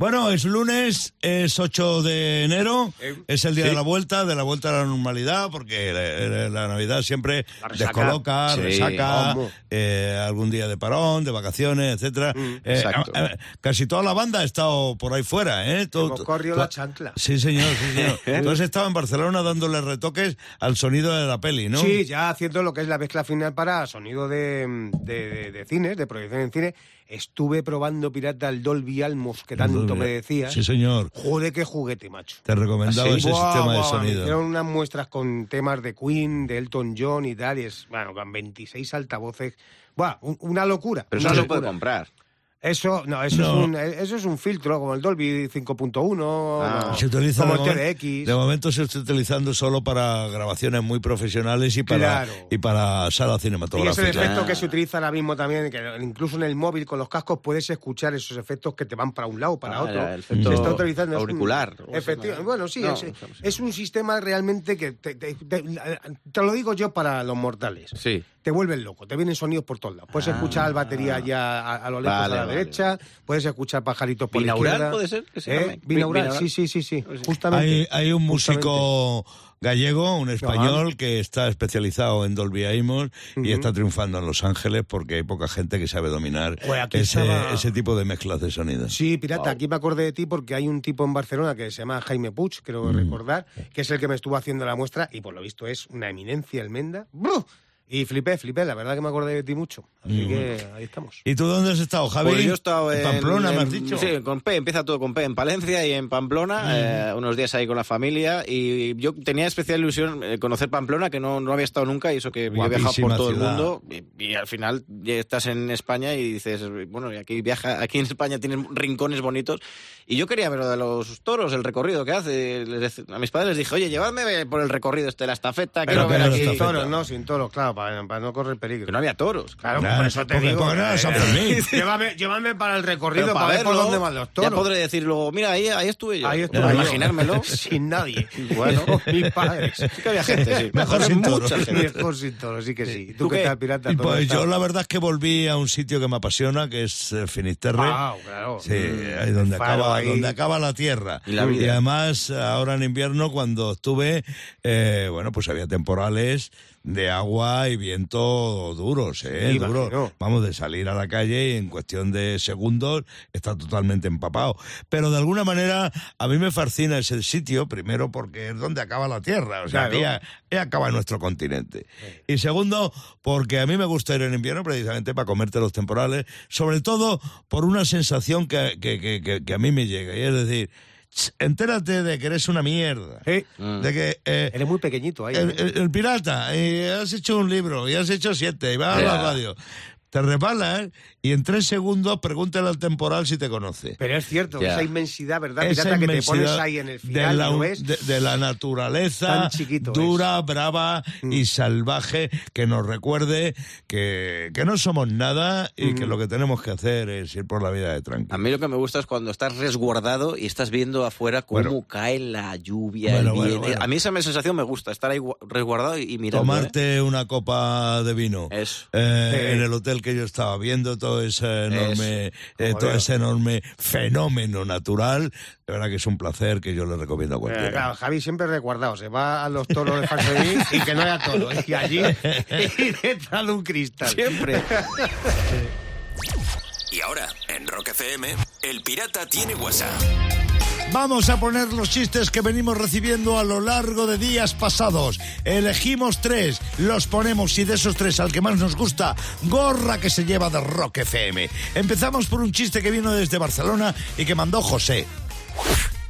Bueno, es lunes, es 8 de enero, Eh, es el día sí. de la vuelta, de la vuelta a la normalidad, porque la, la Navidad siempre La resaca. descoloca, Sí, resaca, eh, algún día de parón, de vacaciones, etcétera. Eh, exacto. eh, casi toda la banda ha estado por ahí fuera, ¿eh? Tú- Hemos corrido la chancla. Sí, señor, sí, señor. Has estado en Barcelona dándole retoques al sonido de la peli, ¿no? Sí, ya haciendo lo que es la mezcla final para sonido de, de, de- de cines, de proyección en cine. Estuve probando Pirata el Dolby Almos, que tanto Dolby. me decías. Sí, señor. Joder, qué juguete, macho. Te recomendaba ese Buah, sistema de sonido. Hicieron unas muestras con temas de Queen, de Elton John y tal, y es, bueno, con 26 altavoces. Buah, un- una locura. Pero una eso no se locura. puede comprar. Eso, no, eso, No. Es un, eso es un filtro, como el Dolby 5.1, Ah. no, Se utiliza como de, el TDX. de momento se está utilizando solo para grabaciones muy profesionales y para Claro. y para salas Y es el cinematográficas. efecto Ah. que se utiliza ahora mismo también, que incluso en el móvil con los cascos puedes escuchar esos efectos que te van para un lado, para Ah, otro. el efecto se está utilizando es un- auricular, o Efectivamente. no. Bueno, sí, No, es, es un sistema realmente que te, te- te- te lo digo yo para los mortales. Sí. Te vuelven loco, te vienen sonidos por todos lados. Puedes Ah. escuchar al batería ya a, a lo lejos Vale, a la vale. derecha, puedes escuchar pajaritos por ¿Binaural la izquierda. puede ser que se ¿Eh? Binaural, Binaural. sí, sí, sí, sí. Justamente. Hay, hay un Justamente. músico gallego, un español, que está especializado en Dolby Atmos y está triunfando en Los Ángeles porque hay poca gente que sabe dominar ese, estaba- ese tipo de mezclas de sonido. Sí, pirata, aquí me acordé de ti porque hay un tipo en Barcelona que se llama Jaime Puig, creo recordar, que es el que me estuvo haciendo la muestra y por lo visto es una eminencia almenda. ¡Buf! Y flipé, flipé, la verdad que me acordé de ti mucho. Así que ahí estamos. ¿Y tú dónde has estado, Javi? Pues yo he estado en, Pamplona, me has dicho. Sí, con P, empieza todo con P, en Palencia y en Pamplona, eh, unos días ahí con la familia. Y yo tenía especial ilusión eh, conocer Pamplona, que no, no había estado nunca, y eso que yo he viajado por todo ciudad. el mundo. Y, y al final ya estás en España y dices, bueno, y aquí viaja, aquí en España tienes rincones bonitos. Y yo quería ver lo de los toros, el recorrido que hace. Les a mis padres les dije, oye, llevadme por el recorrido este de la estafeta, Pero, quiero ver aquí. sin toros, no, sin toros, claro, para, para no correr peligro. Que no había toros. Claro, Claro, por eso te digo. era eh, San Fermín. llévame, llévame para el recorrido, Pero para, ver por verlo, dónde van los Ya toros. podré decir luego, mira, ahí, ahí estuve yo. Ahí estuve Para yo. imaginármelo. Sin nadie. Bueno. mis padres. Sí que había gente, sí. Mejor sin Mucha toros. gente. Mejor sin toros, sí que sí. ¿Tú, ¿Tú qué pirata? Y ¿Dónde pues estás? yo la verdad es que volví a un sitio que me apasiona, que es eh, Finisterre. Ah, claro. Sí, ahí donde Faro acaba, ahí. donde acaba la tierra. Y la vida. además, ahora en invierno, cuando estuve, eh, bueno, pues había temporales de agua y viento duros, ¿eh? Sí, duros. imagino. Vamos, de salir a la calle y en cuestión de segundos está totalmente empapado. Pero de alguna manera, a mí me fascina ese sitio, primero porque es donde acaba la tierra, o sea, Claro. ahí acaba nuestro continente. Y segundo, porque a mí me gusta ir en invierno precisamente para comerte los temporales, sobre todo por una sensación que, que, que, que- que a mí me llega, y es decir, ch, entérate de que eres una mierda, Sí. de que... eh, Eres muy pequeñito ahí. el, ¿eh? el- el pirata, y has hecho un libro, y has hecho siete, y vas a la radio. Te resbalas y en tres segundos pregúntale al temporal si te conoce. Pero es cierto, Ya. esa inmensidad, ¿verdad? Esa pirata, que te inmensidad pones ahí en el de final, la, ¿no ves? de, de la naturaleza Tan chiquito Mm. dura, brava y salvaje que nos recuerde que, que no somos nada y Mm. que lo que tenemos que hacer es ir por la vida de tranquilo. A mí lo que me gusta es cuando estás resguardado y estás viendo afuera cómo Bueno. cae la lluvia, Bueno, el bueno. A mí esa sensación me gusta, estar ahí gua- resguardado y, y mirando. ¿eh? Tomarte una copa de vino Eso. eh, Sí. en el hotel que yo estaba viendo todo ese enorme eh, Como todo veo. ese enorme fenómeno natural de verdad que es un placer que yo le recomiendo a Eh, cualquiera claro, Javi siempre recordado, se va a los toros de Falseví y que no haya toros. Y allí, y detrás de un cristal. Siempre. Y ahora, en Rock FM, El Pirata tiene WhatsApp. Vamos a poner los chistes que venimos recibiendo a lo largo de días pasados. Elegimos tres, los ponemos y de esos tres al que más nos gusta, gorra que se lleva de Rock FM. Empezamos por un chiste que vino desde Barcelona y que mandó José.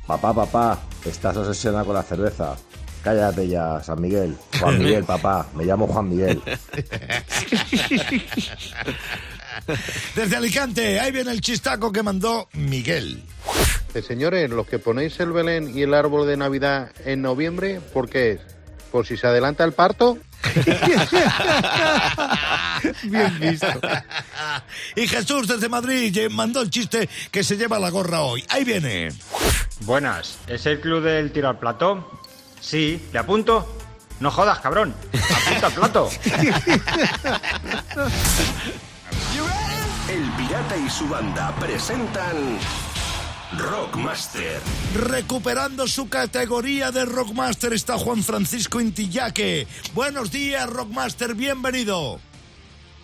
Papá, papá, estás obsesionado con la cerveza. Cállate ya, San Miguel. Juan Miguel, papá, me llamo Juan Miguel. Desde Alicante, ahí viene el chistaco que mandó Miguel. Señores, los que ponéis el Belén y el árbol de Navidad en noviembre, ¿por qué es? ¿Por si se adelanta el parto? Bien visto. Y Jesús desde Madrid mandó el chiste que se lleva la gorra hoy. Ahí viene. Buenas, ¿es el club del tiro al plato? Sí, ¿le apunto? No jodas, cabrón. Apunta al plato. El Pirata y su banda presentan Rockmaster. Recuperando su categoría de Rockmaster está Juan Francisco Intillaque. Buenos días, Rockmaster, bienvenido.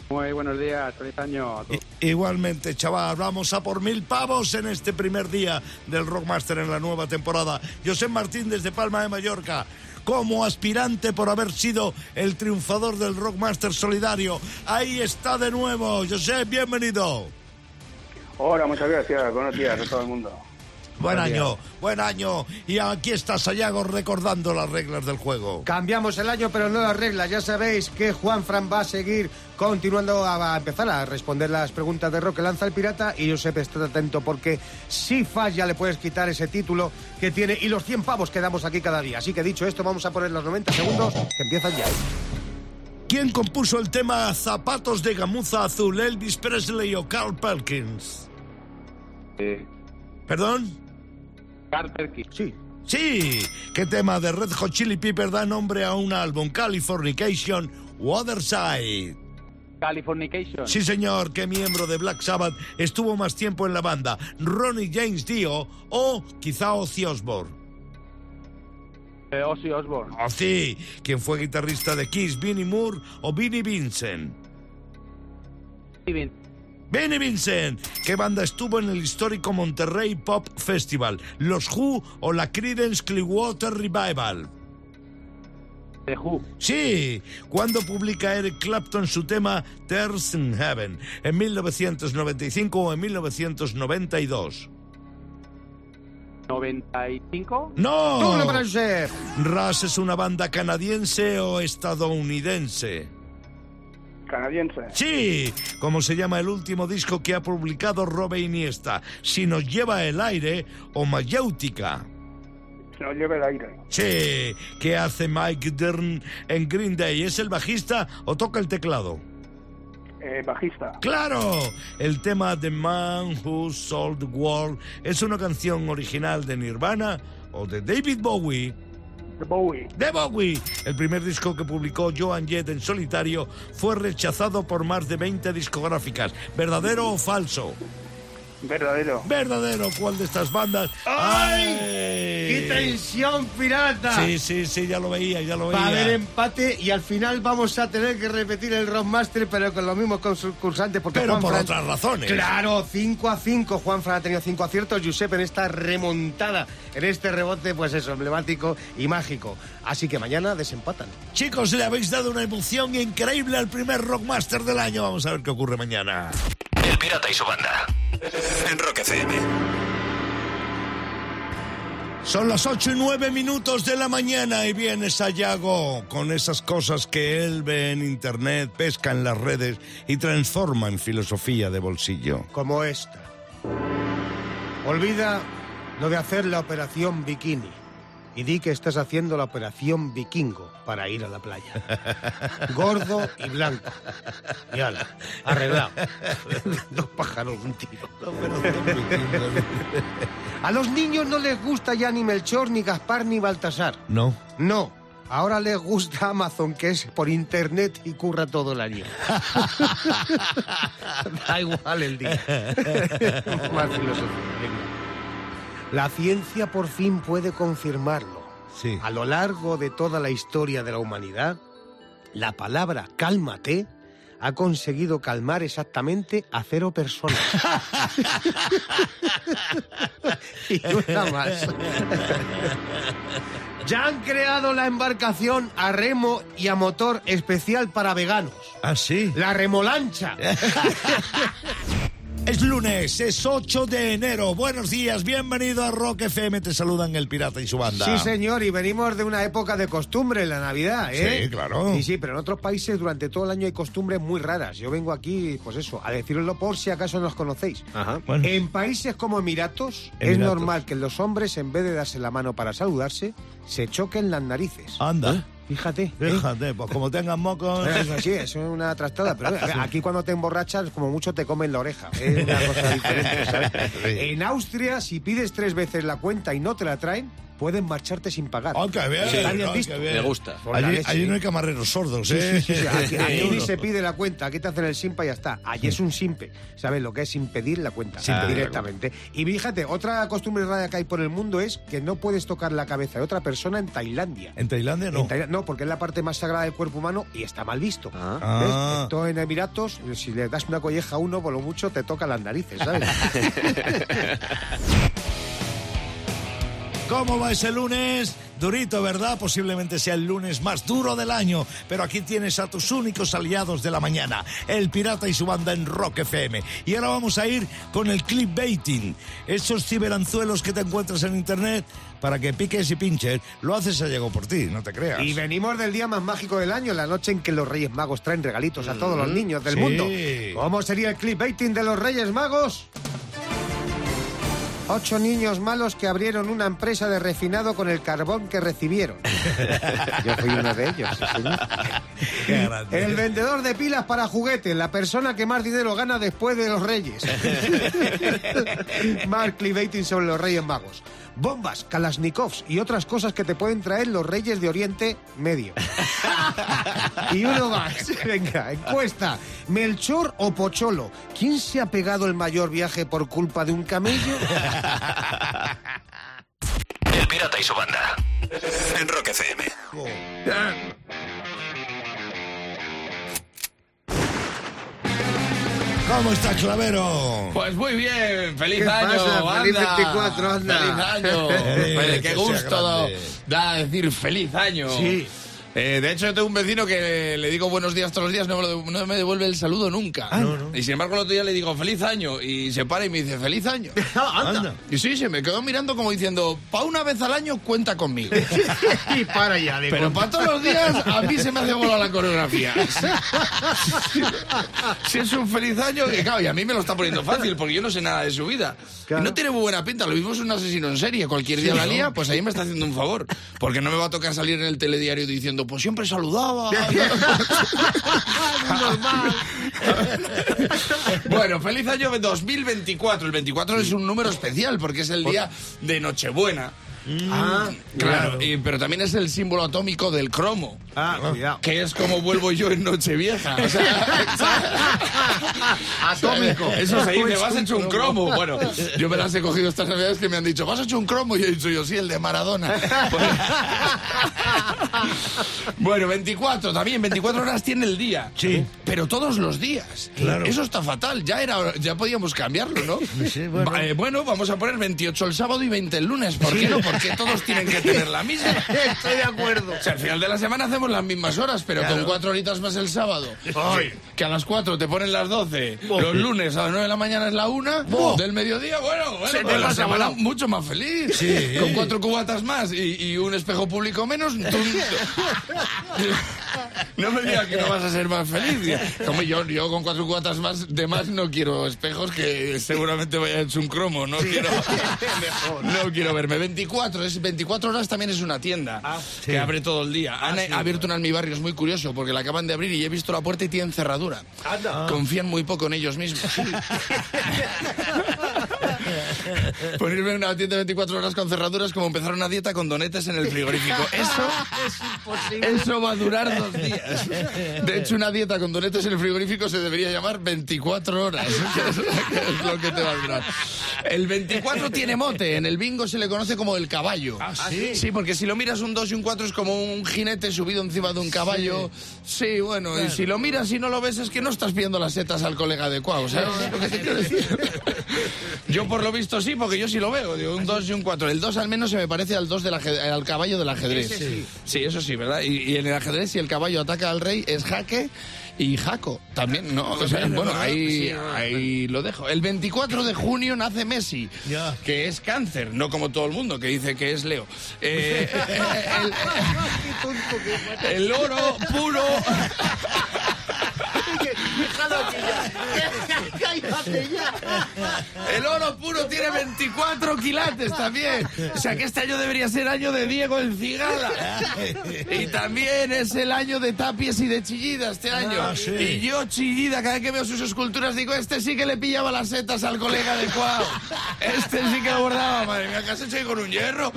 Muy buenos días, feliz año a todos. Igualmente, chaval, vamos a por mil pavos en este primer día del Rockmaster en la nueva temporada. José Martín desde Palma de Mallorca, como aspirante por haber sido el triunfador del Rockmaster Solidario. Ahí está de nuevo. José, bienvenido. Hola, muchas gracias. Buenos días a todo el mundo. Buen año, buen año. Y aquí está Sayago recordando las reglas del juego. Cambiamos el año, pero no las reglas. Ya sabéis que Juan Fran va a seguir continuando a, a empezar a responder las preguntas de Roque Lanza el Pirata. Y Josep, estate atento porque si falla le puedes quitar ese título que tiene y los 100 pavos que damos aquí cada día. Así que dicho esto, vamos a poner los 90 segundos que empiezan ya. ¿Quién compuso el tema Zapatos de gamuza azul, Elvis Presley o Carl Perkins? Eh, ¿Perdón? Carter King. Sí. Sí, ¿qué tema de Red Hot Chili Pepper da nombre a un álbum Californication o Other Side? Californication. Sí, señor, ¿qué miembro de Black Sabbath estuvo más tiempo en la banda? ¿Ronnie James Dio o quizá Ozzy Osbourne? Eh, Ozzy Osbourne. Ozzy, ¿quién fue guitarrista de Kiss, Vinnie Moore o Vinnie Vincent? Steven. Benny Vincent, ¿qué banda estuvo en el histórico Monterrey Pop Festival? ¿Los Who o la Creedence Clearwater Revival? The Who. Sí, ¿cuándo publica Eric Clapton su tema Tears in Heaven? ¿En 1995 o en 1992? 95. ¡No! ¡Turno para Josep! ¿Ras es una banda canadiense o estadounidense? Canadiense. Sí, ¿cómo se llama el último disco que ha publicado Robe Iniesta? Si nos lleva el aire o Mayéutica. Se nos lleva el aire. Sí, ¿qué hace Mike Dern en Green Day? ¿Es el bajista o toca el teclado? Eh, bajista. ¡Claro! El tema The Man Who Sold the World es una canción original de Nirvana o de David Bowie. The Bowie. De Bowie. El primer disco que publicó Joan Jett en solitario fue rechazado por más de 20 discográficas. ¿Verdadero o falso? Verdadero. Verdadero, ¿cuál de estas bandas? ¡Ay! ¡Qué tensión, pirata! Sí, sí, sí, ya lo veía, ya lo veía. Va a haber empate y al final vamos a tener que repetir el Rockmaster, pero con los mismos concursantes. Porque Pero Juan por Fran- otras razones. Claro, 5 a 5. Juan Fran ha tenido 5 aciertos. Giuseppe en esta remontada, en este rebote, pues eso, emblemático y mágico. Así que mañana desempatan. Chicos, le habéis dado una emoción increíble al primer Rockmaster del año. Vamos a ver qué ocurre mañana. Pirata y su banda. En Rock FM. Son las ocho y nueve minutos de la mañana y viene Sayago con esas cosas que él ve en internet, pesca en las redes y transforma en filosofía de bolsillo. Como esta. Olvida lo de hacer la operación bikini. Y di que estás haciendo la operación vikingo para ir a la playa. Gordo y blanco. Y ala, arreglado. Dos pájaros, un tiro. A los niños no les gusta ya ni Melchor, ni Gaspar, ni Baltasar. No. No. Ahora les gusta Amazon, que es por internet y curra todo el año. da igual el día. Más filosofía. La ciencia por fin puede confirmarlo. Sí. A lo largo de toda la historia de la humanidad, la palabra cálmate ha conseguido calmar exactamente a cero personas. y una más. ya han creado la embarcación a remo y a motor especial para veganos. ¿Ah, sí? La remolancha. Es lunes, es 8 de enero. Buenos días, bienvenido a Rock FM. Te saludan el pirata y su banda. Sí, señor, y venimos de una época de costumbre, la Navidad, ¿eh? Sí, claro. Sí, sí, pero en otros países durante todo el año hay costumbres muy raras. Yo vengo aquí, pues eso, a deciroslo por si acaso no os conocéis. Ajá. Bueno. En países como Emiratos, es normal que los hombres, en vez de darse la mano para saludarse, se choquen las narices. Anda. Fíjate. ¿eh? Fíjate, pues como tengan mocos. Es así, es una trastada. Pero aquí cuando te emborrachas, como mucho te comen la oreja. Es una cosa diferente, ¿sabes? En Austria, si pides tres veces la cuenta y no te la traen, pueden marcharte sin pagar. Ah, qué bien, ah, visto. qué bien. Me gusta. Allí, allí no hay camareros sordos, Sí, ¿eh? sí, sí, sí. Aquí, aquí ni se pide la cuenta, aquí te hacen el simpa y ya está. Allí es un simpe. ¿Sabes lo que es impedir la cuenta? Sin pedir la directamente. Y fíjate, otra costumbre rara que hay por el mundo es que no puedes tocar la cabeza de otra persona en Tailandia. En Tailandia no. En Tailandia- no, porque es la parte más sagrada del cuerpo humano y está mal visto. Ah. ¿Ves? Ah. En Emiratos, si le das una colleja a uno, por lo mucho te toca las narices, ¿sabes? ¿Cómo va ese lunes? Durito, ¿verdad? Posiblemente sea el lunes más duro del año, pero aquí tienes a tus únicos aliados de la mañana, el Pirata y su banda en Rock FM. Y ahora vamos a ir con el clickbaiting, esos ciberanzuelos que te encuentras en internet para que piques y pinches. Lo haces a llegó por ti, no te creas. y venimos del día más mágico del año, la noche en que los Reyes Magos traen regalitos a todos los niños del Sí. mundo. ¿Cómo sería el clickbaiting de los Reyes Magos? Ocho niños malos que abrieron una empresa de refinado con el carbón que recibieron. Yo fui uno de ellos, sí. El vendedor de pilas para juguetes, la persona que más dinero gana después de los reyes. Más clickbaiting sobre los reyes magos. Bombas, kalashnikovs y otras cosas que te pueden traer los reyes de Oriente Medio. y uno más. Venga, encuesta. ¿Melchor o Pocholo? ¿Quién se ha pegado el mayor viaje por culpa de un camello? El Pirata y su banda. En Rock FM. ¿Cómo está Clavero? Pues muy bien, feliz ¿Qué año, pasa? Feliz 24, anda. Feliz año. Eh, qué gusto da decir feliz año. Sí. Eh, de hecho, yo tengo un vecino que le digo buenos días todos los días, no me, lo- no me devuelve el saludo nunca. Y sin embargo, el otro día le digo feliz año y se para y me dice feliz año. Anda. Y sí, se me quedó mirando como diciendo, pa' una vez al año cuenta conmigo. y para ya de Pero para todos los días a mí se me hace volar la coreografía. si es un feliz año, que claro, y a mí me lo está poniendo fácil porque yo no sé nada de su vida. Claro. Y no tiene muy buena pinta, lo mismo es un asesino en serie. Cualquier día la lía, pues ahí me está haciendo un favor. Porque no me va a tocar salir en el telediario diciendo, pues siempre saludaba. bueno, feliz año 2024. El 24 es un número especial porque es el día de Nochebuena. Ah, Claro, y- pero también es el símbolo atómico del cromo. Ah, cuidado. Que es como vuelvo yo en Nochevieja. O sea, Atómico. Eso sí, me vas hecho un cromo. Bueno, yo me las he cogido estas navidades que me han dicho, ¿vas hecho un cromo? Y he dicho yo, sí, el de Maradona. Bueno, 24, también 24 horas tiene el día. Sí. Pero todos los días. Claro. Eso está fatal. Ya era, ya podíamos cambiarlo, ¿no? Sí, bueno. Eh, bueno, vamos a poner 28 el sábado y 20 el lunes. ¿Por qué no? Porque todos tienen que tener la misma. Estoy de acuerdo. O sea, al final de la semana hacemos las mismas horas, pero con cuatro horitas más el sábado. Que a las cuatro te ponen las 12. Los lunes a las 9 de la mañana es la una. Del mediodía, bueno, bueno, Se te la pasa semana mucho más feliz. Sí. Con cuatro cubatas más y, y un espejo público menos. tú- no me digas que no vas a ser más feliz. Como yo, yo con cuatro cubatas más de más no quiero espejos que seguramente vaya hecho un cromo. No quiero, no quiero verme. 24, es 24 horas también es una tienda que abre todo el día. Han eh, abierto una en mi barrio, es muy curioso porque la acaban de abrir y he visto la puerta y tienen cerradura. Confían muy poco en ellos mismos. Ponerme en una tienda de 24 horas con cerraduras como empezar una dieta con donetes en el frigorífico. Eso, eso va a durar dos días. De hecho, una dieta con donetes en el frigorífico se debería llamar 24 horas. que es, que es lo que te va a durar. El 24 tiene mote. En el bingo se le conoce como el caballo. sí? Sí, porque si lo miras un 2 y un 4 es como un jinete subido encima de un caballo. Sí, bueno, y si lo miras y no lo ves es que no estás viendo las setas al colega adecuado. ¿sabes lo que te quiero decir? Yo por lo visto sí, porque yo sí lo veo. Digo, un 2 y un 4. El 2 al menos se me parece al 2 del al caballo del ajedrez. Sí. eso sí, ¿verdad? Y, y en el ajedrez si el caballo ataca al rey es jaque y jaco también, ¿no? O sea, bueno, ahí, ahí lo dejo. El 24 de junio nace Messi, que es cáncer, no como todo el mundo que dice que es Leo. Eh, el, el oro puro... Déjalo aquí ya. Cállate ya. El oro puro tiene 24 quilates también. O sea que este año debería ser año de Diego el Cigala. Y también es el año de Tapies y de Chillida este año. Ah, sí. Y yo Chillida, cada vez que veo sus esculturas digo, este sí que le pillaba las setas al colega adecuado. Este sí que lo bordaba, madre mía, ¿qué has hecho ahí con un hierro?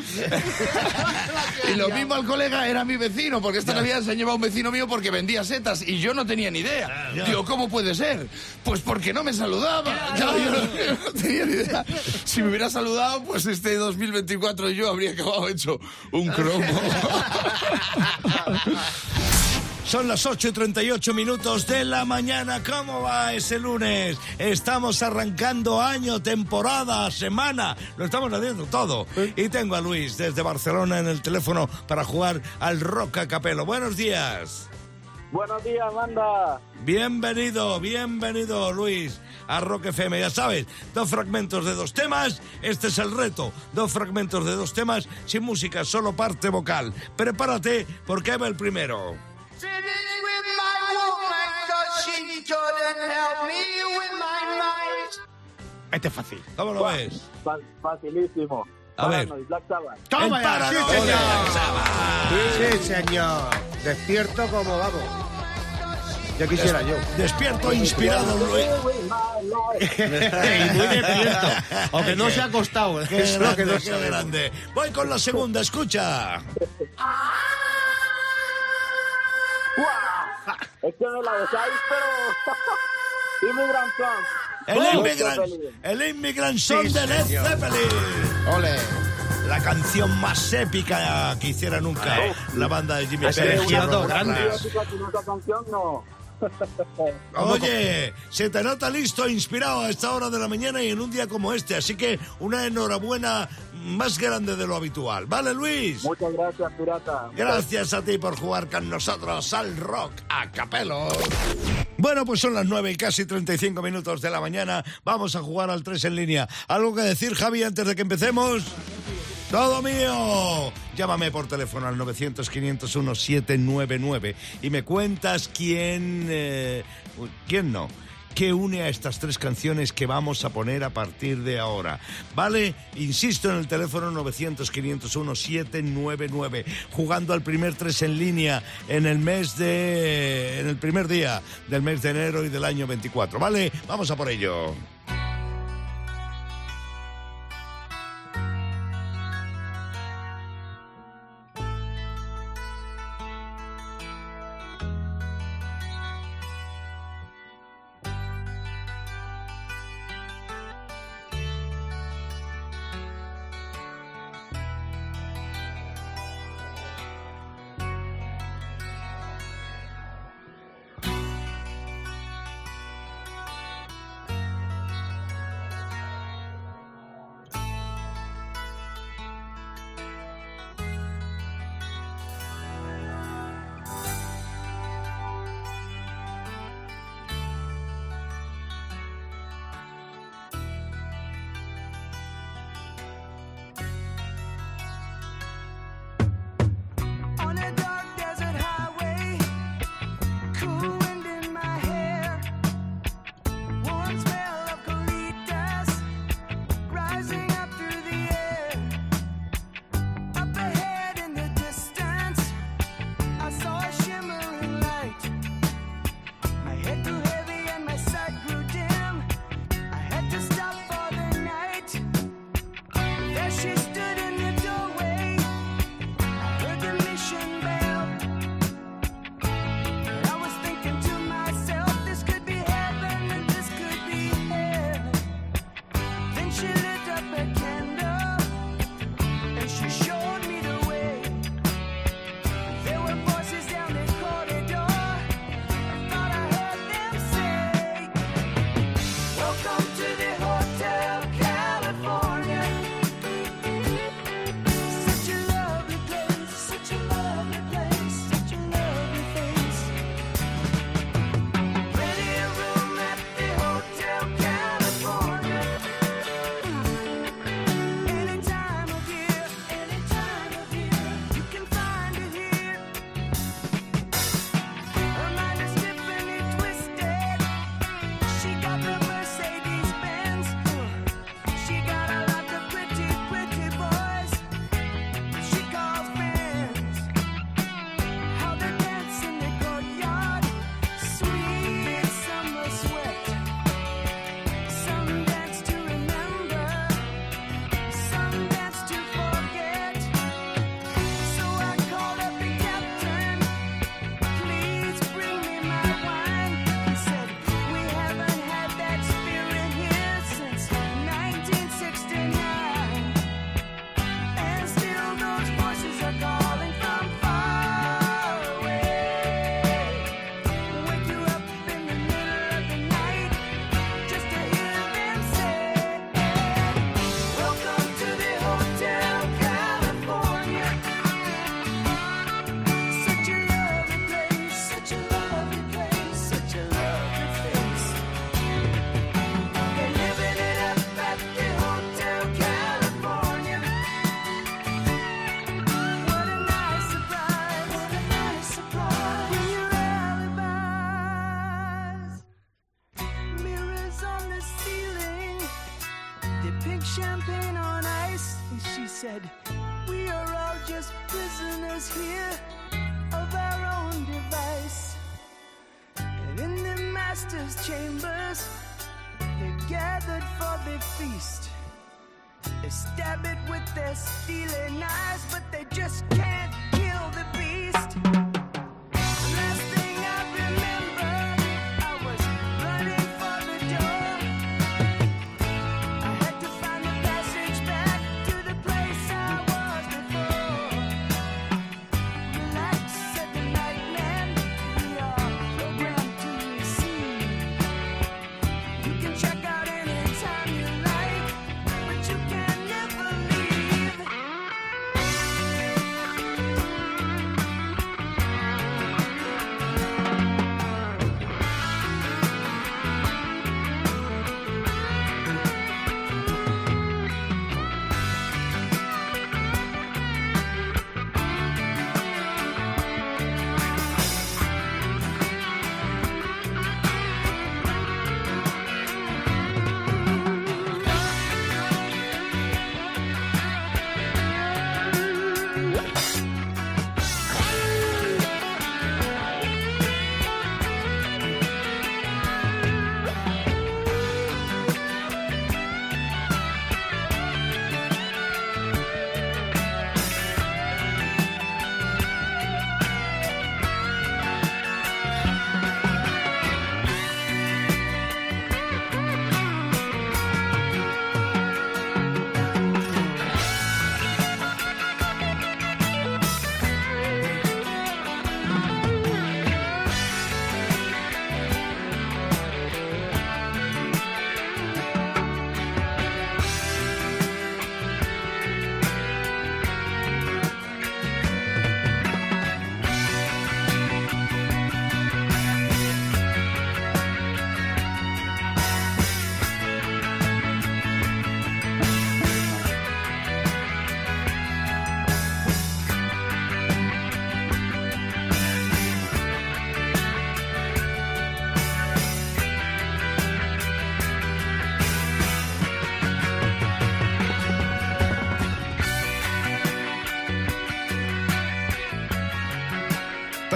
y lo mismo al colega era mi vecino, porque esta Navidad se ha llevado un vecino mío porque vendía setas y yo no tenía ni idea. Digo, ¿cómo puede ser? Pues porque no me saludaba. Yo, no, tenía ni idea. Si me hubiera saludado, pues este 2024 yo habría acabado hecho un cromo. Son las 8 y 38 minutos de la mañana. ¿Cómo va ese lunes? Estamos arrancando año, temporada, semana. Lo estamos haciendo todo. Y tengo a Luis desde Barcelona en el teléfono para jugar al Rock a Capelo. Buenos días. Buenos días, banda. Bienvenido, bienvenido Luis a Rock FM. Ya sabes, dos fragmentos de dos temas. Este es el reto. Dos fragmentos de dos temas sin música, solo parte vocal. Prepárate porque ahí va el primero. Este es fácil. ¿Cómo lo ves? Fa- facilísimo. A ver. Paranoid, Black Sabbath. ¡Toma El ya! Paranoid, ¡Sí, señor! Black Sabbath. Sí, señor. Despierto como vamos. Ya quisiera yo. Despierto, inspirado, Luis. y muy despierto. Aunque no se ha acostado. Qué Es lo que grande, no qué sabemos. grande. Voy con la segunda, escucha. Es que me la dejáis, pero... Immigrant Song. El Immigrant, el Immigrant Song Sí, de Led. Zeppelin. Ole. La canción más épica que hiciera nunca la banda de Jimmy Page. elegido Oye, se te nota listo, inspirado a esta hora de la mañana y en un día como este, así que una enhorabuena más grande de lo habitual. ¿Vale, Luis? Muchas gracias, pirata. Gracias a ti por jugar con nosotros al rock a capelo. Bueno, pues son las 9 y casi 35 minutos de la mañana. Vamos a jugar al 3 en línea. ¿Algo que decir, Javi, antes de que empecemos? ¡Todo mío! Llámame por teléfono al 900-501-799 y me cuentas quién... eh, ¿Quién no? ¿Qué une a estas tres canciones que vamos a poner a partir de ahora? ¿Vale? Insisto en el teléfono 900-501-799, jugando al primer tres en línea en el mes de... en el primer día del mes de enero y del año 24, ¿vale? Vamos a por ello.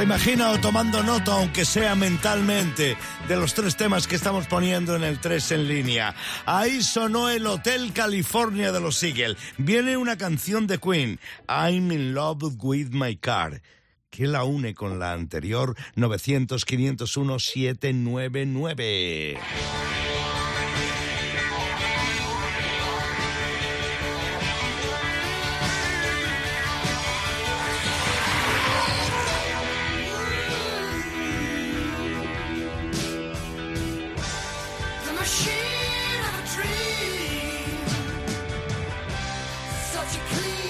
Pues imagino tomando nota, aunque sea mentalmente, de los tres temas que estamos poniendo en el 3 en línea. Ahí sonó el Hotel California de los Seagull. Viene una canción de Queen, I'm in love with my car que la une con la anterior 900 501 799. to clean.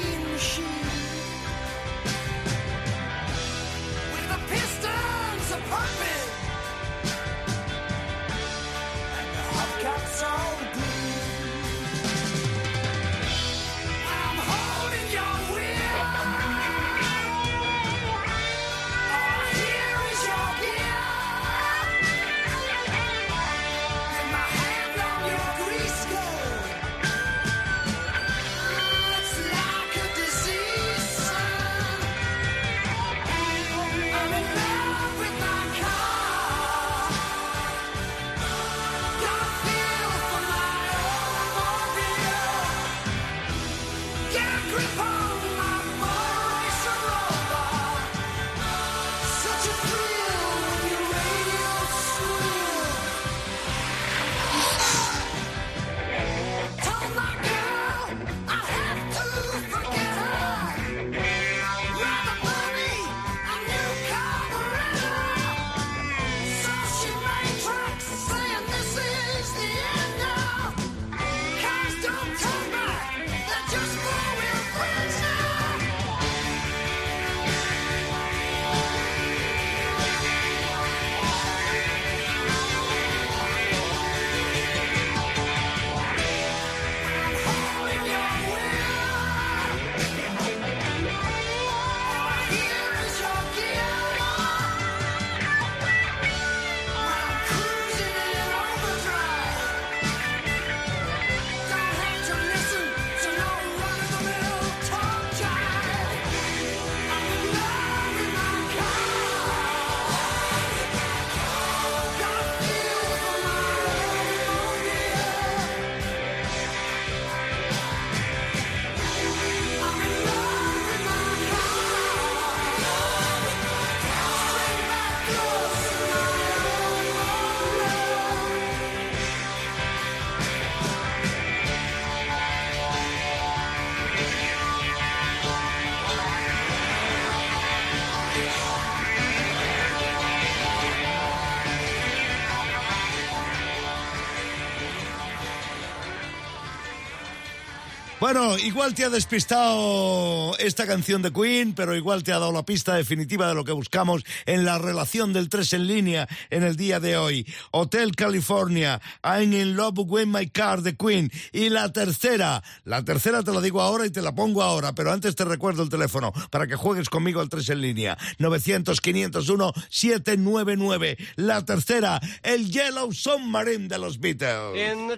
Bueno, igual te ha despistado esta canción de Queen, pero igual te ha dado la pista definitiva de lo que buscamos en la relación del 3 en línea en el día de hoy. Hotel California, I'm in love with my car de Queen. Y la tercera, la tercera te la digo ahora y te la pongo ahora, pero antes te recuerdo el teléfono para que juegues conmigo al 3 en línea. 900-501-799. La tercera, el Yellow Submarine de los Beatles. In the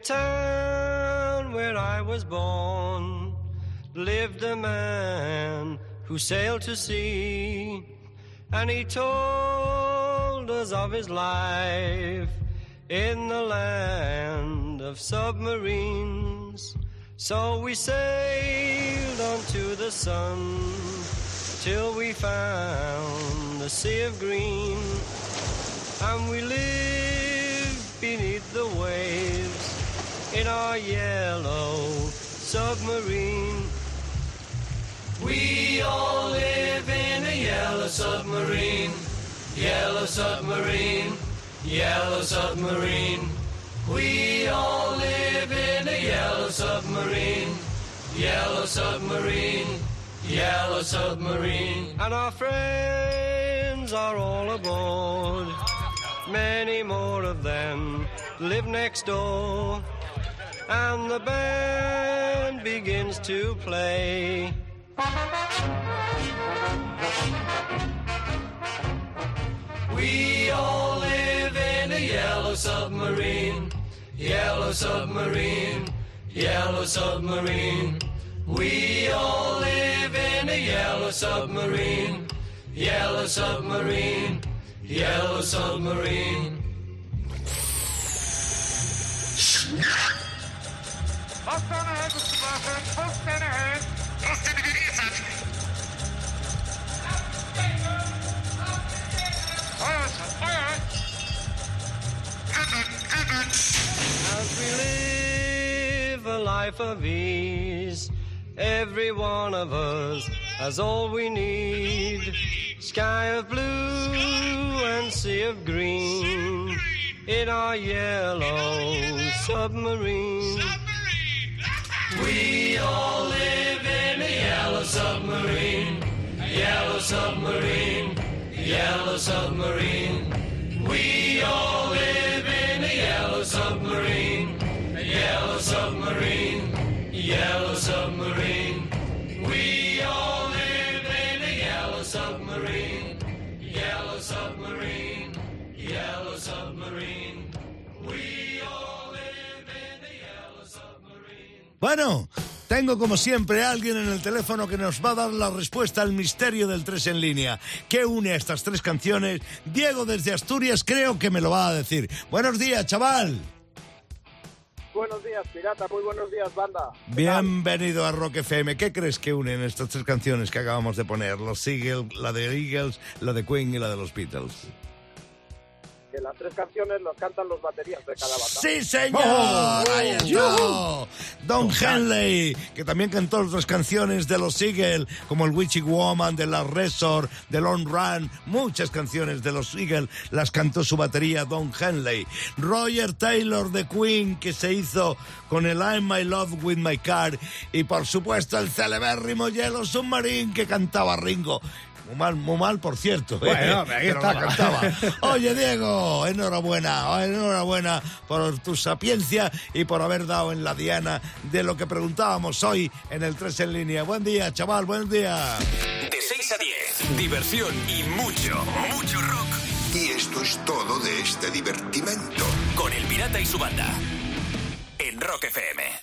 where I was born lived a man who sailed to sea, and he told us of his life in the land of submarines. So we sailed on to the sun till we found the sea of green, and we lived beneath the waves in our yellow submarine. We all live in a yellow submarine, yellow submarine, yellow submarine. We all live in a yellow submarine, yellow submarine, yellow submarine. And our friends are all aboard. Many more of them live next door. And the band begins to play. We all live in a yellow submarine, yellow submarine, yellow submarine. We all live in a yellow submarine, yellow submarine, yellow submarine. As we live a life of ease, every one of us has all we need. Sky of blue and sea of green in our yellow submarine. We all live in a yellow submarine, yellow submarine, yellow submarine. We all live in a yellow submarine, a yellow submarine, yellow submarine. Bueno, tengo como siempre a alguien en el teléfono que nos va a dar la respuesta al misterio del 3 en línea. ¿Qué une a estas tres canciones? Diego desde Asturias creo que me lo va a decir. Buenos días, chaval. Buenos días, pirata. Muy buenos días, banda. Bienvenido a Rock FM. ¿Qué crees que unen estas tres canciones que acabamos de poner? Los Eagles, la de Eagles, la de Queen y la de los Beatles. Que las tres canciones las cantan los baterías de cada banda. ¡Sí, señor! Ahí está. Don Henley, que también cantó otras canciones de los Eagles, como el Witchy Woman, de la Resort, de Long Run, muchas canciones de los Eagles las cantó su batería Don Henley. Roger Taylor de Queen, que se hizo con el I'm My Love With My Car, y por supuesto el celebérrimo Yellow Submarine que cantaba Ringo. Muy mal, muy mal, por cierto. ¿eh? Bueno, pero ahí estaba. cantaba. Oye, Diego, enhorabuena, enhorabuena por tu sapiencia y por haber dado en la diana de lo que preguntábamos hoy en el 3 en línea. Buen día, chaval, buen día. De 6 a 10, diversión y mucho, mucho rock. Y esto es todo de este divertimento. Con el pirata y su banda. En Rock FM.